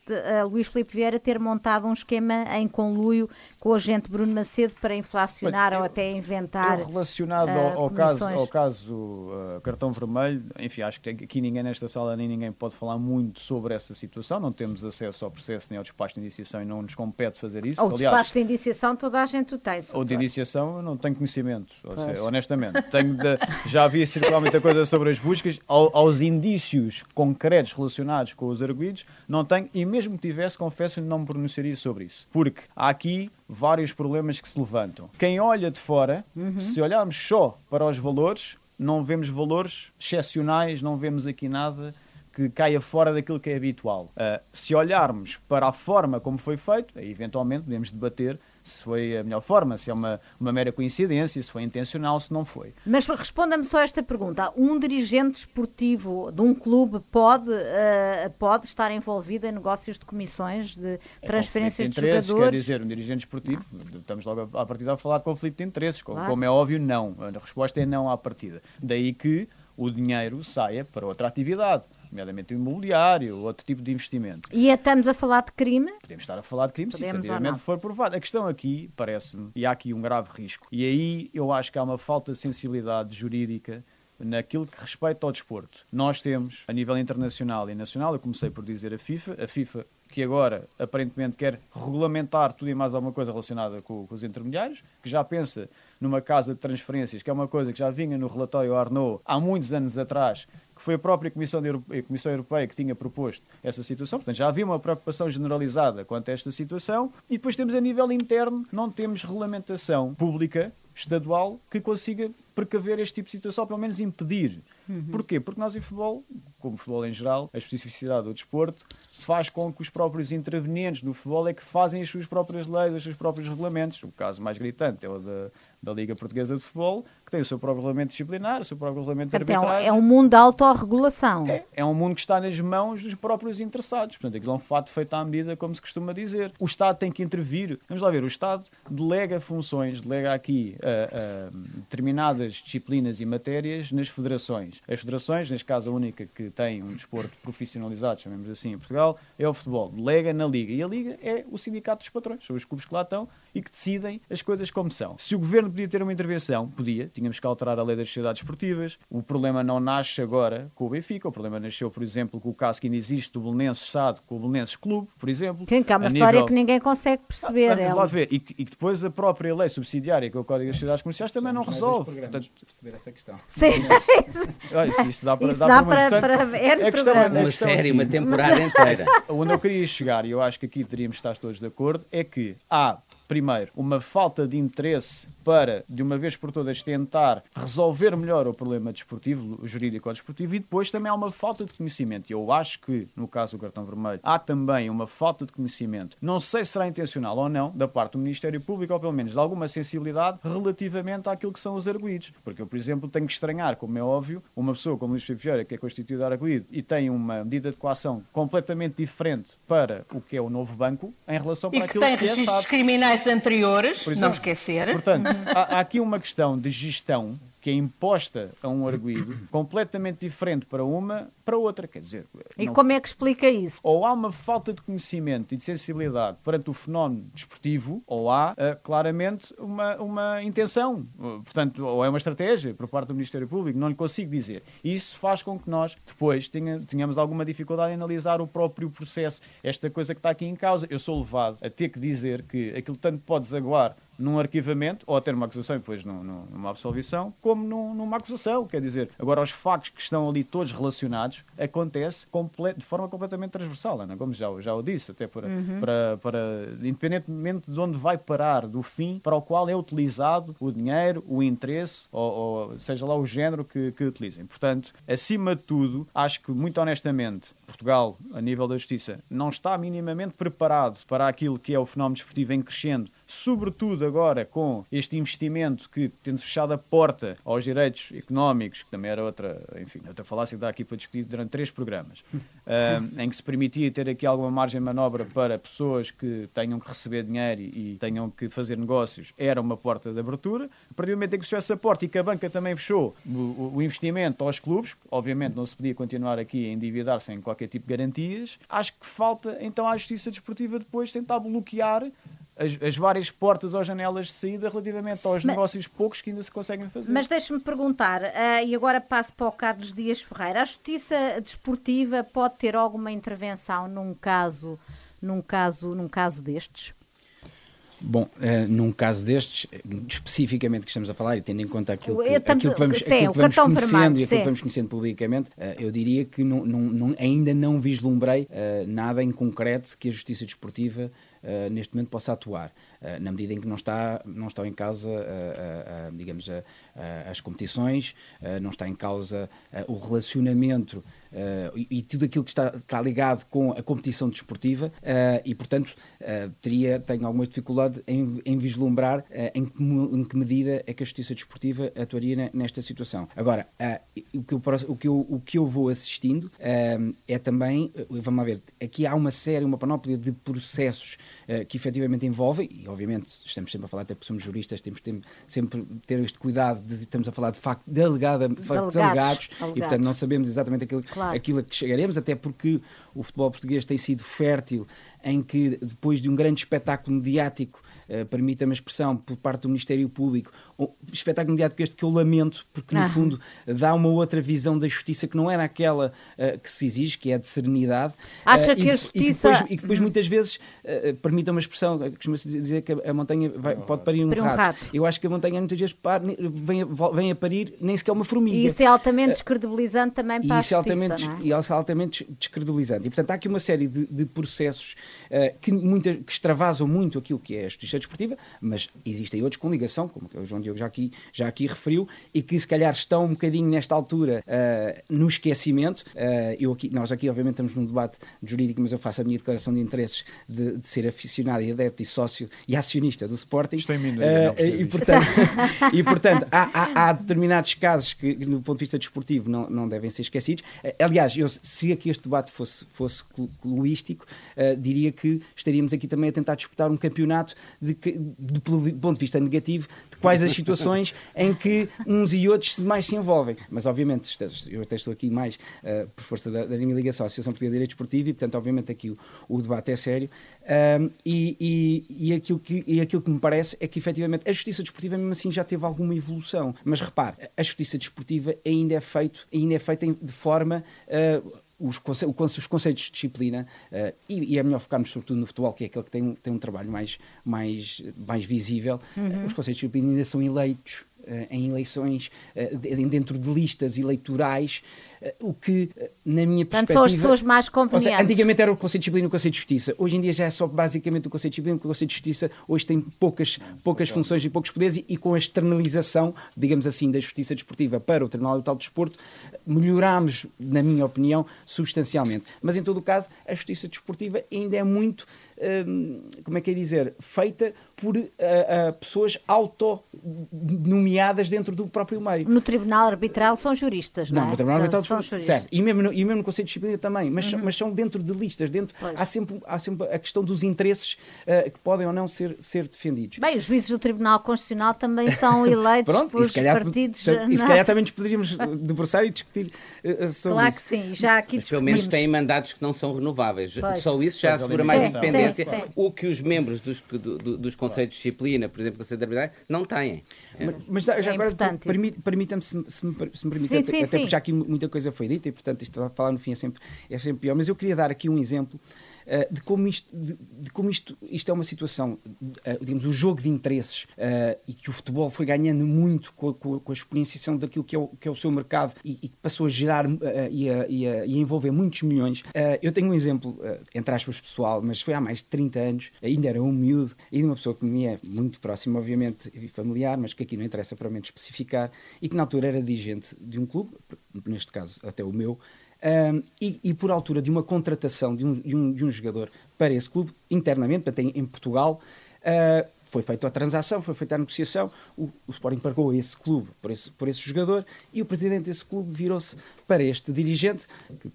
Luís Filipe Vieira, ter montado um esquema em conluio com o agente Bruno Macedo para inflacionar eu, ou até inventar. Eu relacionado uh, ao, ao caso, ao caso uh, cartão vermelho, enfim, acho que aqui ninguém nesta sala nem ninguém pode falar muito sobre essa situação. Não temos acesso ao processo nem ao despacho de indiciação e não nos compete fazer isso. O despacho de indiciação toda a gente o tem. Ou de indiciação eu não tenho conhecimento, seja, honestamente. Tenho de, já havia circular muita coisa sobre as buscas, ao, aos indícios concretos relacionados com os arguídos, não tenho, e mesmo que tivesse, confesso que não me pronunciaria sobre isso. Porque há aqui vários problemas que se levantam. Quem olha de fora, uhum. se olharmos só para os valores, não vemos valores excepcionais, não vemos aqui nada que caia fora daquilo que é habitual. Uh, se olharmos para a forma como foi feito, aí eventualmente podemos debater se foi a melhor forma, se é uma, uma mera coincidência, se foi intencional, se não foi. Mas responda-me só esta pergunta: um dirigente esportivo de um clube pode, uh, pode estar envolvido em negócios de comissões, de é transferências de, interesses, de jogadores? Quer dizer, um dirigente esportivo, estamos logo à partida a falar de conflito de interesses, claro. como é óbvio, não. A resposta é não à partida. Daí que o dinheiro saia para outra atividade nomeadamente o imobiliário, outro tipo de investimento. E estamos a falar de crime? Podemos estar a falar de crime Podemos se efetivamente for provado. A questão aqui, parece-me, e há aqui um grave risco, e aí eu acho que há uma falta de sensibilidade jurídica naquilo que respeita ao desporto. Nós temos, a nível internacional e nacional, eu comecei por dizer a FIFA, a FIFA que agora aparentemente quer regulamentar tudo e mais alguma coisa relacionada com, com, os intermediários, que já pensa numa casa de transferências, que é uma coisa que já vinha no relatório Arnaud há muitos anos atrás, que foi a própria Comissão, de, a Comissão Europeia que tinha proposto essa situação. Portanto, já havia uma preocupação generalizada quanto a esta situação. E depois temos a nível interno, não temos regulamentação pública estadual que consiga precaver este tipo de situação, ou pelo menos impedir. Uhum. Porquê? Porque nós em futebol, como futebol em geral, a especificidade do desporto faz com que os próprios intervenientes do futebol é que fazem as suas próprias leis, os seus próprios regulamentos. O caso mais gritante é o da, da Liga Portuguesa de Futebol, que tem o seu próprio regulamento disciplinar, o seu próprio regulamento de então, arbitragem. É um mundo de autorregulação. É, é um mundo que está nas mãos dos próprios interessados. Portanto, aquilo é um fato feito à medida, como se costuma dizer. O Estado tem que intervir. Vamos lá ver, o Estado delega funções, delega aqui uh, uh, determinadas disciplinas e matérias nas federações. As federações, neste caso a única que tem um desporto profissionalizado, chamemos assim, em Portugal, é o futebol. Delega na Liga. E a Liga é o sindicato dos patrões. São os clubes que lá estão e que decidem as coisas como são. Se o governo podia ter uma intervenção, podia. Tínhamos que alterar a lei das sociedades esportivas. O problema não nasce agora com o Benfica. O problema nasceu, por exemplo, com o caso que ainda existe do Belenenses SAD com o Belenenses Clube, por exemplo. Que é uma história nível... que ninguém consegue perceber. Ah, vamos lá ver. E, e, que depois a própria lei subsidiária, que é o Código das Sociedades Comerciais, também não resolve. Portanto, perceber essa questão. Sim. Olha, isso, isso dá para, isso dá, dá para, para, para, é questão, é Uma série, uma temporada inteira. Onde eu queria chegar, e eu acho que aqui teríamos estar todos de acordo, é que há primeiro, uma falta de interesse para, de uma vez por todas, tentar resolver melhor o problema desportivo, jurídico ou desportivo, e depois também há uma falta de conhecimento. E eu acho que, no caso do cartão vermelho, há também uma falta de conhecimento, não sei se será intencional ou não, da parte do Ministério Público, ou pelo menos de alguma sensibilidade relativamente àquilo que são os arguídos. Porque eu, por exemplo, tenho que estranhar, como é óbvio, uma pessoa como Luís Filipe Vieira, que é constituído arguído e tem uma medida de coação completamente diferente para o que é o novo banco, em relação para e aquilo que, que é SAD. criminais anteriores, não esquecer. Portanto, há, há aqui uma questão de gestão que é imposta a um arguído completamente diferente para uma para outra. Quer dizer, e como é que explica isso? Ou há uma falta de conhecimento e de sensibilidade perante o fenómeno desportivo, ou há uh, claramente uma, uma intenção, portanto, ou é uma estratégia por parte do Ministério Público, não lhe consigo dizer. Isso faz com que nós depois tenha, tenhamos alguma dificuldade em analisar o próprio processo. Esta coisa que está aqui em causa, eu sou levado a ter que dizer que aquilo tanto pode desaguar num arquivamento ou até numa acusação e depois numa absolvição, como numa acusação. Quer dizer, agora os factos que estão ali todos relacionados acontece de forma completamente transversal, Ana, como já, já o disse, até para, uhum. para, para, independentemente de onde vai parar, do fim para o qual é utilizado o dinheiro, o interesse, ou, ou seja lá o género que, que utilizem. Portanto, acima de tudo, acho que muito honestamente, Portugal, a nível da justiça, não está minimamente preparado para aquilo que é o fenómeno desportivo em crescendo sobretudo agora com este investimento que, tendo fechado a porta aos direitos económicos, que também era outra, enfim, outra falácia que dá aqui para discutir durante três programas, uh, em que se permitia ter aqui alguma margem de manobra para pessoas que tenham que receber dinheiro e, tenham que fazer negócios, era uma porta de abertura. A partir do momento em que se fechou essa porta e que a banca também fechou o, o investimento aos clubes, obviamente não se podia continuar aqui a endividar sem qualquer tipo de garantias, acho que falta então à justiça desportiva depois tentar bloquear as, as, várias portas ou janelas de saída relativamente aos mas, negócios poucos que ainda se conseguem fazer. Mas deixe-me perguntar, uh, e agora passo para o Carlos Dias Ferreira, a justiça desportiva pode ter alguma intervenção num caso, num caso, num caso destes? Bom, uh, num caso destes, especificamente que estamos a falar, e tendo em conta aquilo que, aquilo que vamos, sim, aquilo que vamos conhecendo vermelho, e aquilo sim. que vamos conhecendo publicamente, uh, eu diria que não, não, não, ainda não vislumbrei uh, nada em concreto que a justiça desportiva neste momento possa atuar. na medida em que não, está, não estão em causa, digamos, as competições, não está em causa o relacionamento uh, e, tudo aquilo que está, está, ligado com a competição desportiva uh, e, portanto, uh, teria, tenho alguma dificuldade em, em vislumbrar em que, em, que, medida é que a justiça desportiva atuaria nesta situação. Agora, o, que eu, o, que eu, o que eu vou assistindo é também, vamos ver, aqui há uma série, uma panóplia de processos que efetivamente envolvem, e obviamente estamos sempre a falar, até porque somos juristas, temos de sempre ter este cuidado de estamos a falar de facto de alegada, de factos alegados, alegados, e portanto não sabemos exatamente aquilo claro claro. aquilo a que chegaremos, até porque o futebol português tem sido fértil em que, depois de um grande espetáculo mediático, uh, permita-me a expressão, por parte do Ministério Público, um espetáculo mediático este que eu lamento, porque, no ah. fundo, dá uma outra visão da justiça que não era aquela uh, que se exige, que é a de serenidade. Acha uh, que a justiça... E que depois, e depois muitas vezes, uh, permita-me a expressão, costuma-se dizer que a montanha vai, pode parir um, um rato. rato. Eu acho que a montanha muitas vezes par, vem, a, vem a parir nem sequer uma formiga. E isso é altamente descredibilizante também para a justiça, é altamente, é? E isso é altamente descredibilizante. E, portanto, há aqui uma série de, de processos que, muita, que extravasam muito aquilo que é a justiça desportiva, mas existem outros com ligação, como o João Diogo já aqui, já aqui referiu, e que se calhar estão um bocadinho nesta altura uh, no esquecimento. Uh, eu aqui, nós aqui, obviamente, estamos num debate jurídico, mas eu faço a minha declaração de interesses de, de ser aficionado e adepto e sócio e acionista do Sporting. Estou em minoria, uh, e, portanto, e, portanto, há, há, há, determinados casos que, do ponto de vista desportivo, não, não devem ser esquecidos. aliás, eu, se aqui este debate fosse, fosse cluístico, diria que estaríamos aqui também a tentar disputar um campeonato de, de, do ponto de vista negativo de quais as situações em que uns e outros mais se envolvem. Mas, obviamente, eu até estou aqui mais uh, por força da, da, minha ligação à Associação Portuguesa de Direito Esportivo e, portanto, obviamente, aqui o, o debate é sério. E, e, e, aquilo que, e aquilo que me parece é que, efetivamente, a justiça desportiva, mesmo assim, já teve alguma evolução. Mas repare, a justiça desportiva ainda é, feito, ainda é feita de forma. Uh, os, conce os conceitos de disciplina, uh, e, e, é melhor focarmos sobretudo no futebol, que é aquele que tem, tem um trabalho mais, mais, mais visível, uhum. uh, os conceitos de disciplina ainda são eleitos em eleições, dentro de listas eleitorais, o que, na minha Portanto, perspectiva... são as pessoas mais convenientes. Seja, antigamente era o conceito de disciplina e o conceito de justiça. Hoje em dia já é só basicamente o conceito de disciplina, porque o conceito de justiça hoje tem poucas, poucas funções e poucos poderes e, e com a externalização, digamos assim, da justiça desportiva para o Tribunal Total de Desporto, melhorámos, na minha opinião, substancialmente. Mas, em todo o caso, a justiça desportiva ainda é muito, como é que é dizer, feita por uh, uh, pessoas auto-nomeadas dentro do próprio meio. No Tribunal Arbitral são juristas, não, não é? No Tribunal Arbitral são, são certo. E mesmo, no, e mesmo no Conselho de Disciplina também, mas, uhum. mas são dentro de listas, dentro, há, sempre, há sempre a questão dos interesses uh, que podem ou não ser, ser defendidos. Bem, os juízes do Tribunal Constitucional também são eleitos Pronto, por partidos... E se calhar também nos poderíamos debruçar e discutir uh, sobre claro isso. que sim, já aqui Mas pelo menos têm mandatos que não são renováveis. Pois. Só isso já assegura mais independência, sim, sim. o que os membros dos, do, dos Conselhos de Disciplina, por exemplo, o Conselho de Arbitrário, não têm. Mas, mas já, já é agora, permita-me, se, se, me, se me permite, sim, até, sim, até porque já aqui muita coisa foi dita e, portanto, isto a falar no fim é sempre, é sempre pior. Mas eu queria dar aqui um exemplo de como, isto, de, de, como isto, isto é uma situação, uh, digamos, o jogo de interesses uh, e que o futebol foi ganhando muito com a, com a, daquilo que é o, que é o seu mercado e, e passou a gerar e a, e, a, e, a, envolver muitos milhões. eu tenho um exemplo, entre aspas, pessoal, mas foi há mais de 30 anos, ainda era um miúdo, de uma pessoa que me é muito próxima, obviamente, e familiar, mas que aqui não interessa para mim especificar, e que na altura era dirigente de um clube, neste caso até o meu, um, e, e, por altura de uma contratação de um, de um, de um jogador para esse clube, internamente, até em, em Portugal, uh, foi feita a transação, foi feita a negociação, o, o Sporting pagou esse clube por esse, por esse jogador e o presidente desse clube virou-se para este dirigente,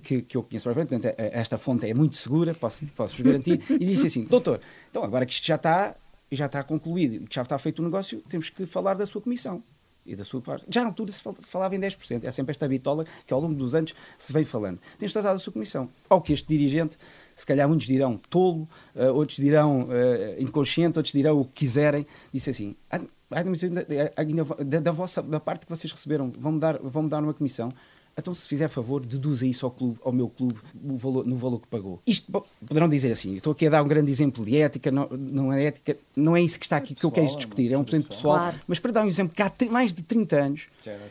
que, que eu conheço perfeitamente, portanto, esta fonte é muito segura, posso, posso garantir, e disse assim: Doutor, então agora que isto já está, já está concluído, que já está feito o negócio, temos que falar da sua comissão e da sua parte. Já na altura se falava em 10%, é sempre esta bitola que ao longo dos anos se vem falando. Tens tratado da sua comissão. Ao que este dirigente, se calhar muitos dirão tolo, uh, outros dirão uh, inconsciente, outros dirão o que quiserem, disse assim, ah, ah, da, da, vossa, da parte que vocês receberam, vão-me dar, vão dar uma comissão, então, se fizer favor, deduza isso ao, clube, ao meu clube valor, no valor que pagou. Isto poderão dizer assim, estou aqui a dar um grande exemplo de ética, não, não é ética, não é isso que está aqui que eu quero discutir, é um exemplo pessoal, claro. mas para dar um exemplo que há mais de 30 anos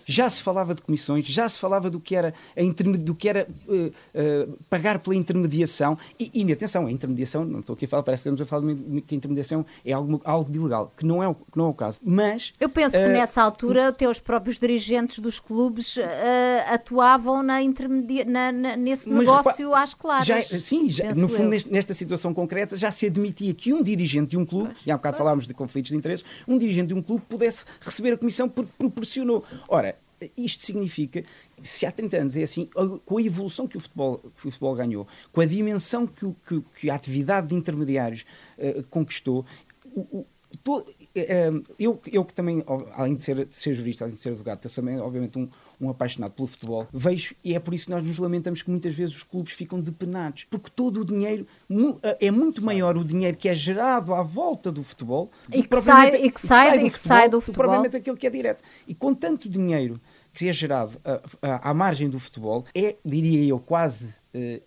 já se falava de comissões, já se falava do que era, a do que era uh, uh, pagar pela intermediação e, e, atenção, a intermediação, não estou aqui a falar, parece que estamos a falar de que a intermediação é algo, algo de ilegal, que não é, que não é o caso, mas... Eu penso uh, que nessa altura, teus próprios dirigentes dos clubes atuaram atuavam na intermedia, na, na, nesse Mas, negócio às claras. Já, sim, já, no fundo, neste, nesta situação concreta, já se admitia que um dirigente de um clube, pois, e há um bocado pois. falámos de conflitos de interesses, um dirigente de um clube pudesse receber a comissão porque proporcionou. Ora, isto significa, se há 30 anos é assim, com a evolução que o futebol, que o futebol ganhou, com a dimensão que, o, que, que a atividade de intermediários uh, conquistou, o, o, todo, uh, eh, eu, eu que também, além de ser, de ser jurista, além de ser advogado, eu também, obviamente, um, um apaixonado pelo futebol, vejo, e é por isso que nós nos lamentamos que muitas vezes os clubes ficam depenados, porque todo o dinheiro, eh, é muito maior o dinheiro que é gerado à volta do futebol e que, sai, e que, sai, e que sai do futebol, do futebol. propriamente aquele que é direto. E com tanto dinheiro que é gerado à, margem do futebol, é, diria eu, quase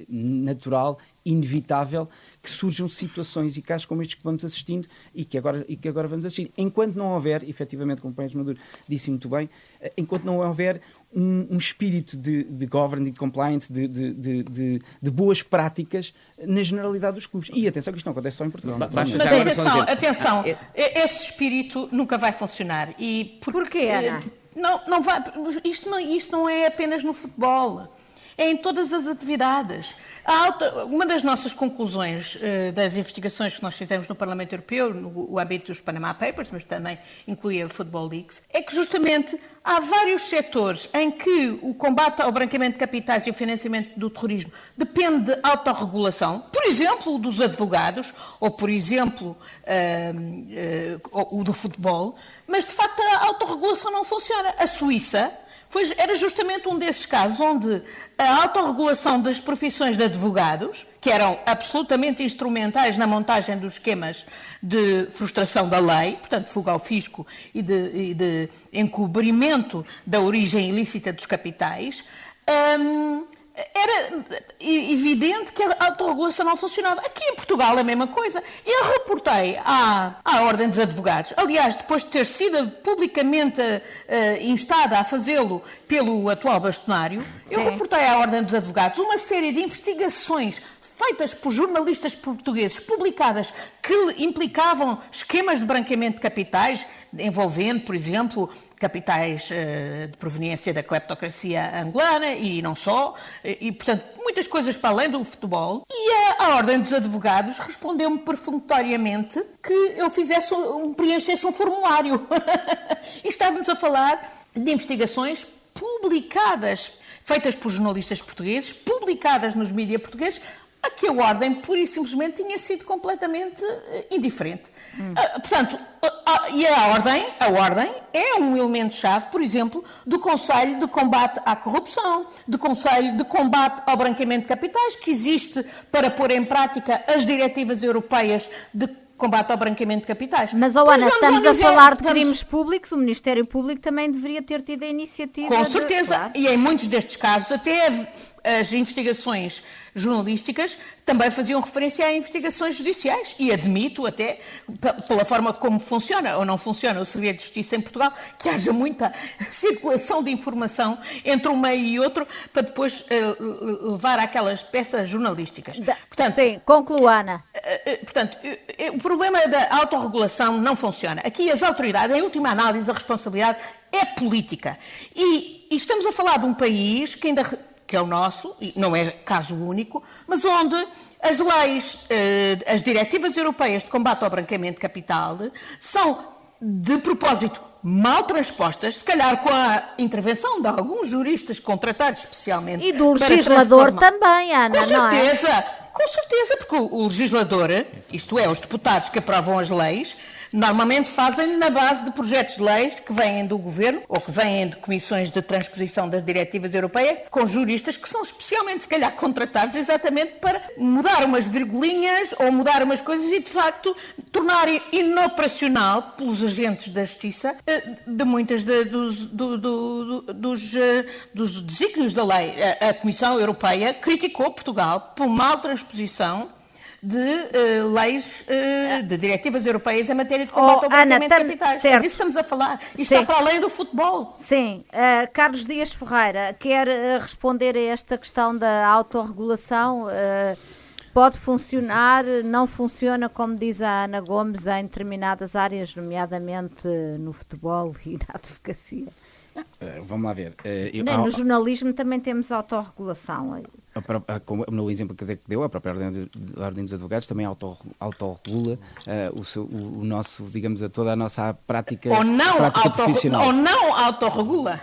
natural, inevitável, que surjam situações e casos como estes que vamos assistindo e que agora, e que agora vamos assistir. Enquanto não houver, efetivamente, como o Pérez Maduro disse muito bem, enquanto não houver um, um espírito de, de governance, de compliance, de, de, de, de, boas práticas na generalidade dos clubes. E atenção que isto não acontece só em Portugal. Mas, mas atenção, atenção, esse espírito nunca vai funcionar. E por, Porquê, Ana? Não, não vai, isto, não, isto não é apenas no futebol, é em todas as atividades. Alta, uma das nossas conclusões uh, das investigações que nós fizemos no Parlamento Europeu, no, âmbito dos Panama Papers, mas também incluía Football Leaks, é que justamente há vários setores em que o combate ao branqueamento de capitais e o financiamento do terrorismo depende de autorregulação, por exemplo, dos advogados, ou por exemplo, uh, uh, o do futebol, mas de facto a autorregulação não funciona. A Suíça foi, era justamente um desses casos onde a autorregulação das profissões de advogados, que eram absolutamente instrumentais na montagem dos esquemas de frustração da lei, portanto, fuga ao fisco e de, e de encobrimento da origem ilícita dos capitais, hum, era evidente que a autorregulação não funcionava. Aqui em Portugal é a mesma coisa. Eu reportei à, à Ordem dos Advogados, aliás, depois de ter sido publicamente uh, instada a fazê-lo pelo atual bastonário, Sim. eu reportei à Ordem dos Advogados uma série de investigações feitas por jornalistas portugueses, publicadas, que implicavam esquemas de branqueamento de capitais, envolvendo, por exemplo, capitais uh, de proveniência da cleptocracia angolana e não só, e, portanto, muitas coisas para além do futebol. E a, a Ordem dos Advogados respondeu-me perfunctoriamente que eu fizesse um, preenchesse um formulário. e estávamos a falar de investigações publicadas feitas por jornalistas portugueses, publicadas nos mídias portugueses, a que a ordem, pura e simplesmente, tinha sido completamente uh, indiferente. Hum. Uh, portanto, uh, e a ordem, a ordem é um elemento-chave, por exemplo, do Conselho de Combate à Corrupção, do Conselho de Combate ao Branqueamento de Capitais, que existe para pôr em prática as diretivas europeias de combate ao branqueamento de capitais. Mas, oh, Ana, estamos a falar de crimes públicos, o Ministério Público também deveria ter tido a iniciativa. Com certeza, de... claro. e em muitos destes casos, até as investigações jornalísticas também faziam referência a investigações judiciais e admito até, pela forma como funciona ou não funciona o Serviço de Justiça em Portugal, que haja muita circulação de informação entre um meio e outro para depois uh, levar àquelas peças jornalísticas. Portanto, Sim, conclua, Ana. Uh, uh, portanto, o problema da autorregulação não funciona. Aqui as autoridades, em última análise, a responsabilidade é política. E, e estamos a falar de um país que ainda que é o nosso, e não é caso único, mas onde as leis, eh, as diretivas europeias de combate ao branqueamento de capital são, de propósito, mal transpostas, se calhar com a intervenção de alguns juristas contratados especialmente. E do legislador também, Ana, com certeza, não é? Com certeza, porque o legislador, isto é, os deputados que aprovam as leis, Normalmente fazem na base de projetos de lei que vêm do governo ou que vêm de comissões de transposição das diretivas europeias, com juristas que são especialmente, se calhar, contratados exatamente para mudar umas virgulinhas ou mudar umas coisas e, de facto, tornar inoperacional pelos agentes da justiça eh, de muitas de, dos, do, do, dos, eh, dos desígnios da lei. A Comissão Europeia criticou Portugal por mal transposição de uh, leis, uh, de diretivas europeias em matéria de combate oh, ao branqueamento de capitais. Certo. É disso estamos a falar. Isto Sim. está para além do futebol. Sim. Uh, Carlos Dias Ferreira quer responder a esta questão da autorregulação. Pode funcionar, não funciona, como diz a Ana Gomes, em determinadas áreas, nomeadamente no futebol e na advocacia. Uh, vamos lá ver. Uh, eu, no jornalismo também temos autorregulação. A, a, no exemplo que deu, a própria Ordem, de, a ordem dos Advogados também auto, autorregula uh, o, seu, o, o, nosso, digamos, a toda a nossa prática, ou não prática auto, profissional. Ou não autorregula.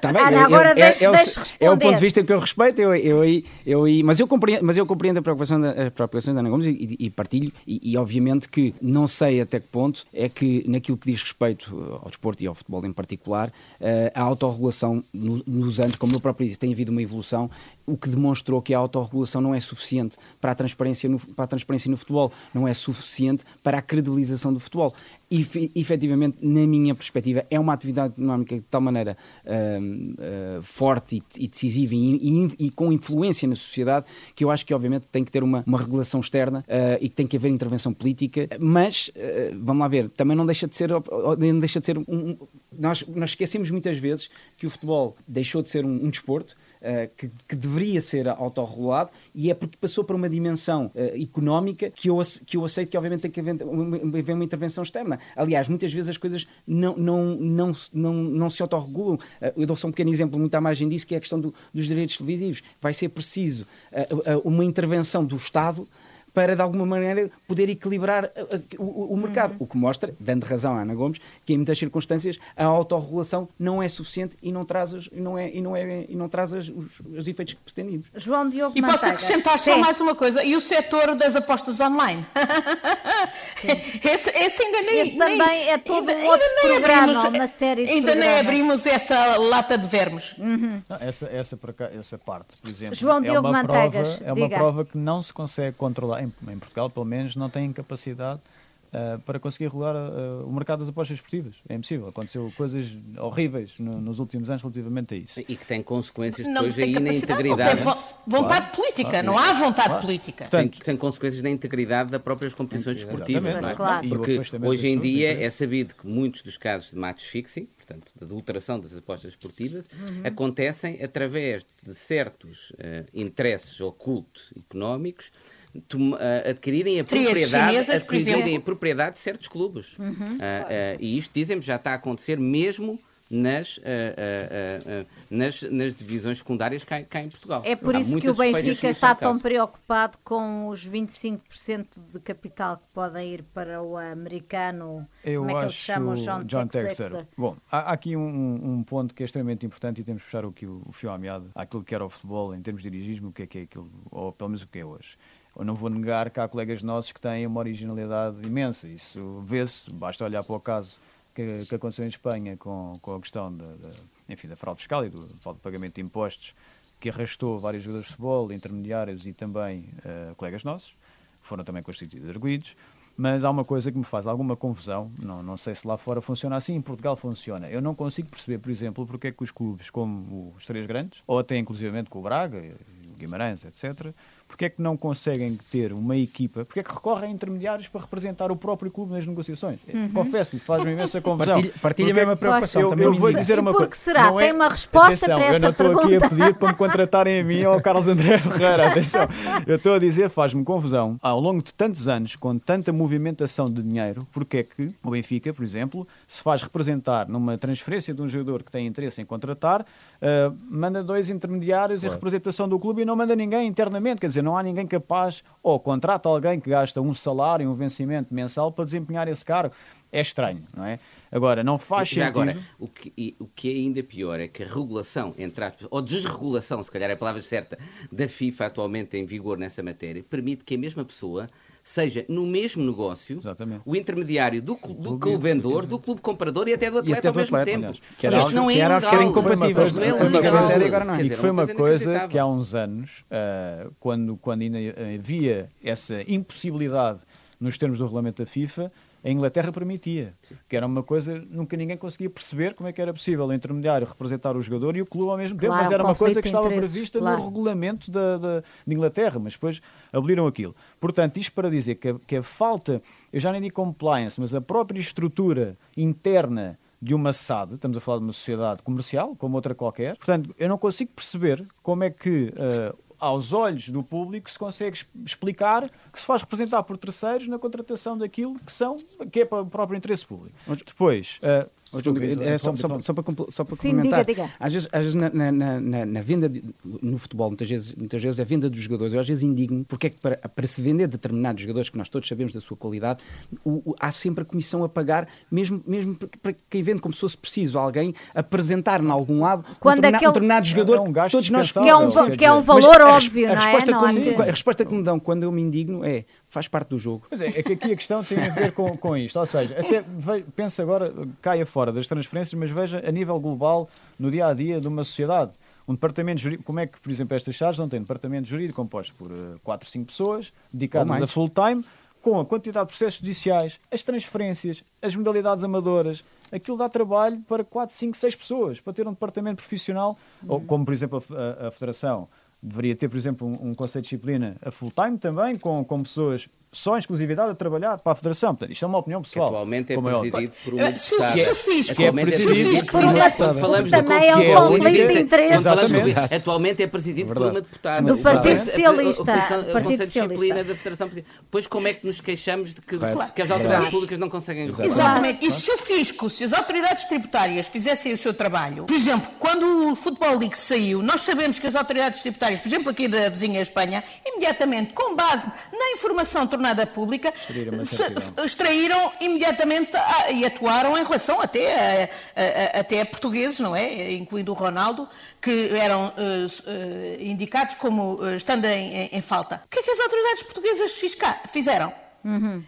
Tá bem, Ana, agora é, deixe é, é o ponto de vista que eu respeito, eu, eu, eu, eu, mas, eu compreendo, mas eu compreendo a preocupação da, a preocupação da Ana Gomes e, e partilho, e, e, obviamente que não sei até que ponto é que naquilo que diz respeito ao desporto e ao futebol em particular, eh, a autorregulação no, nos anos, como eu próprio disse, tem havido uma evolução, o que demonstrou que a autorregulação não é suficiente para a transparência no, para a transparência no futebol, não é suficiente para a credibilização do futebol. E efetivamente, na minha perspectiva, é uma atividade económica de tal maneira uh, uh, forte e, e decisiva e, e, e, com influência na sociedade que eu acho que, obviamente, tem que ter uma, uma regulação externa uh, e que tem que haver intervenção política, mas, vamos lá ver, também não deixa de ser, não deixa de ser um, nós, nós esquecemos muitas vezes que o futebol deixou de ser um, um desporto uh, que, que, deveria ser autorregulado e é porque passou para uma dimensão uh, económica que eu, que eu aceito que obviamente tem que haver uma, uma, intervenção externa. Aliás, muitas vezes as coisas não, não, não, não, não se autorregulam. Uh, eu dou só um pequeno exemplo muito à margem disso, que é a questão do, dos direitos televisivos. Vai ser preciso uma intervenção do Estado para de alguma maneira poder equilibrar uh, uh, o, o, mercado. Uhum. O que mostra, dando razão à Ana Gomes, que em muitas circunstâncias a autorregulação não é suficiente e não traz, os, e não é, e não é, e não traz os, os efeitos que pretendíamos. João Diogo E posso acrescentar só Sim. mais uma coisa, e o setor das apostas online? esse, esse ainda nem... Esse também nem, é todo ainda, um outro programa, abrimos, uma série de Ainda programas. nem abrimos essa lata de vermes. Uhum. Não, essa, essa, essa parte, por exemplo, João é Diogo uma, prova, é uma prova que não se consegue controlar em, em Portugal, pelo menos, não têm capacidade Uh, para conseguir regular uh, o mercado das apostas esportivas. É impossível. Aconteceu coisas horríveis no, nos últimos anos relativamente a isso. E que tem consequências depois aí na integridade. Tem vontade claro. política, claro. não há vontade claro. política. Portanto, tem, tem, consequências na integridade das próprias competições desportivas. É? Claro. Porque hoje em dia é sabido que muitos dos casos de match fixing, portanto, de adulteração das apostas esportivas, uhum. acontecem através de certos uh, interesses ocultos económicos adquirirem a propriedade, chinesas, adquirirem a propriedade de certos clubes. Uhum. Uh, uh, e isto, dizem já está a acontecer mesmo nas, uh, uh, uh, nas, nas, divisões secundárias cá, cá, em Portugal. É por Há isso que o Benfica está tão preocupado com os 25% de capital que podem ir para o americano. Eu como é que acho, chama, John, John Texter. Bom, há, aqui um, um, ponto que é extremamente importante e temos que puxar o, o fio à meada àquilo que era o futebol em termos de dirigismo, o que é que é aquilo, ou pelo menos o que é hoje. Eu não vou negar que há colegas nossos que têm uma originalidade imensa. Isso vê-se, basta olhar para o caso que, que aconteceu em Espanha com, com a questão da, enfim, da fraude fiscal e do, do pagamento de impostos, que arrastou vários jogadores de futebol, intermediários e também uh, colegas nossos, foram também constituídos arguídos. Mas há uma coisa que me faz alguma confusão, não, não sei se lá fora funciona assim, em Portugal funciona. Eu não consigo perceber, por exemplo, porque é que os clubes como os três grandes, ou até inclusivamente com o Braga, o Guimarães, etc., porque é que não conseguem ter uma equipa, porque é que recorrem a intermediários para representar o próprio clube nas negociações? Uhum. Confesso-lhe, faz-me imensa confusão. Partilha, partilha a mesma preocupação. Eu, eu vou dizer uma coisa. Porque será? Tem é, uma resposta atenção, para essa Eu não estou aqui a pedir para me contratarem a mim ou ao Carlos André Ferreira. Atenção. Eu estou a dizer, faz-me confusão. Ao longo de tantos anos, com tanta movimentação de dinheiro, porque é que o Benfica, por exemplo, se faz representar numa transferência de um jogador que tem interesse em contratar, uh, manda dois intermediários claro. em representação do clube e não manda ninguém internamente. Quer dizer, não há ninguém capaz ou contrata alguém que gasta um salário, um vencimento mensal para desempenhar esse cargo. É estranho, não é? Agora, não faz Já sentido... Agora, o que, o que é ainda pior é que a regulação, entre aspas, ou desregulação, se calhar é a palavra certa, da FIFA atualmente em vigor nessa matéria, permite que a mesma pessoa seja no mesmo negócio Exatamente. o intermediário do, do clube vendedor, do clube comprador e até do atleta até ao mesmo atleta, tempo. Aliás, que era, Isto não é era, legal. Era incompatível. Isto é Agora não. É. E que foi uma coisa que há uns anos, uh, quando, quando ainda havia essa impossibilidade nos termos do regulamento da FIFA, a Inglaterra permitia, que era uma coisa nunca ninguém conseguia perceber como é que era possível o intermediário representar o jogador e o clube ao mesmo claro, tempo, mas era uma coisa que estava prevista claro. no regulamento da, da, de Inglaterra, mas depois aboliram aquilo. Portanto, isto para dizer que a, que a falta, eu já nem digo compliance, mas a própria estrutura interna de uma SAD, estamos a falar de uma sociedade comercial, como outra qualquer, portanto, eu não consigo perceber como é que uh, aos olhos do público se consegue explicar que se faz representar por terceiros na contratação daquilo que são que é para o próprio interesse público. Depois, uh, é, só, só, só, para, só para Sim, complementar, diga, diga. às vezes, às vezes na, na, na, na, venda, de, no futebol, muitas vezes, muitas vezes a venda dos jogadores, eu às vezes indigno, porque é que para, para se vender determinados jogadores que nós todos sabemos da sua qualidade, o, o, há sempre a comissão a pagar, mesmo, mesmo para quem vende como se fosse preciso alguém apresentar em algum lado Quando um, determinado, aquele... um determinado jogador é um que todos nós... Que é um, que é um valor óbvio, a, a, resposta não é? Que, não a resposta que me dão quando eu me indigno é faz parte do jogo. Pois é, é que aqui a questão tem a ver com, com isto. Ou seja, até pensa agora, caia fora das transferências, mas veja a nível global, no dia a dia de uma sociedade. Um departamento jurídico, como é que, por exemplo, estas chaves não têm departamento jurídico composto por 4, uh, 5 pessoas, dedicadas a full-time, com a quantidade de processos judiciais, as transferências, as modalidades amadoras, aquilo dá trabalho para 4, 5, 6 pessoas, para ter um departamento profissional, uhum. ou como, por exemplo, a, a, a Federação deveria ter, por exemplo, um, um conceito de disciplina a full-time também, com, com pessoas só em exclusividade a trabalhar para a Federação. Portanto, isto é uma opinião pessoal. Que atualmente é, é presidido por uma deputada. Se o fisco, que é presidido por uma deputada. Falamos também é um conflito de interesse. Atualmente é presidido por uma deputada. Do Partido Socialista. O Conselho de Disciplina da Federação Pois como é que nos queixamos de que, que as autoridades públicas não conseguem Exatamente. E se o fisco, se as autoridades tributárias fizessem o seu trabalho, por exemplo, quando o Futebol League saiu, nós sabemos que as autoridades tributárias, por exemplo, aqui da vizinha Espanha, imediatamente, com base na informação tornada pública, extraíram imediatamente a, e atuaram em relação até a, a, até a portugueses, não é? Incluindo o Ronaldo, que eram uh, uh, indicados como uh, estando em, em, em, falta. O que é que as autoridades portuguesas fiscais fizeram? Uhum.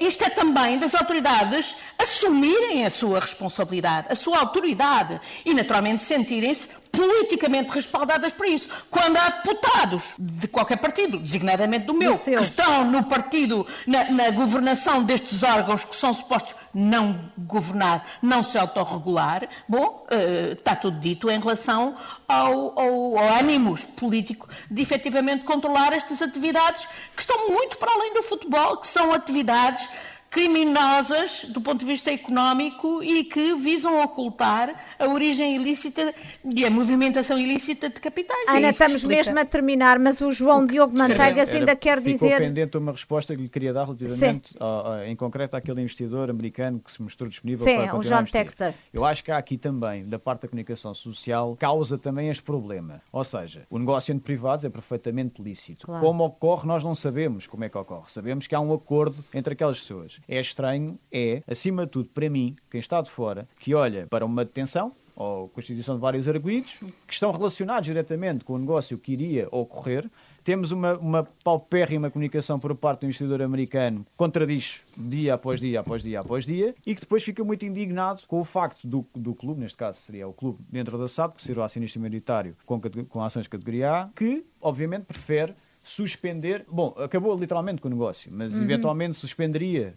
isto é também das autoridades assumirem a sua responsabilidade, a sua autoridade e, naturalmente, sentirem-se politicamente respaldadas para isso. Quando há deputados de qualquer partido, designadamente do meu, que estão no partido, na, na, governação destes órgãos que são supostos não governar, não se autorregular, bom, uh, está tudo dito em relação ao, ao, ao ânimos político de efetivamente controlar estas atividades que estão muito para além do futebol, que são atividades criminosas do ponto de vista económico e que visam ocultar a origem ilícita e a movimentação ilícita de capitais. Ana, é estamos mesmo a terminar, mas o João Diogo Manteigas ainda quer ficou dizer... Ficou pendente uma resposta que lhe queria dar relativamente, a, a, em concreto, àquele investidor americano que se mostrou disponível Sim, para continuar o John Texter. Eu acho que há aqui também, da parte da comunicação social, causa também este problema. Ou seja, o negócio entre privados é perfeitamente lícito. Claro. Como ocorre, nós não sabemos como é que ocorre. Sabemos que há um acordo entre aquelas pessoas é estranho é, acima de tudo, para mim, quem está de fora, que olha para uma detenção ou constituição de vários arguídos que estão relacionados diretamente com o negócio que iria ocorrer. Temos uma, uma paupérrima comunicação por parte do investidor americano que contradiz dia após dia, após dia, após dia, e que depois fica muito indignado com o facto do, do clube, neste caso seria o clube dentro da SAD, que seria o acionista maioritário com, com ações de categoria A, que obviamente prefere suspender. Bom, acabou literalmente com o negócio, mas uhum. eventualmente suspenderia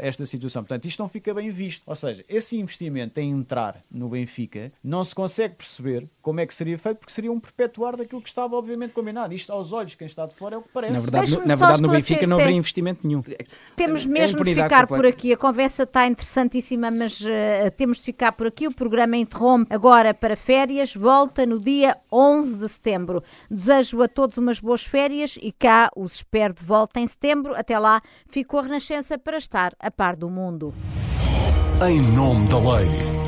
esta situação. Portanto, isto não fica bem visto. Ou seja, esse investimento em entrar no Benfica não se consegue perceber como é que seria feito, porque seria um perpetuar daquilo que estava, obviamente, combinado. Isto, aos olhos, quem está de fora é o que parece. Na verdade, no, na verdade no Benfica não haveria investimento nenhum. Temos é mesmo de ficar completa. por aqui. A conversa está interessantíssima, mas uh, temos de ficar por aqui. O programa interrompe agora para férias. Volta no dia 11 de setembro. Desejo a todos umas boas férias e cá os espero de volta em setembro. Até lá, ficou a Renascença para estar a par do mundo. Em nome da lei.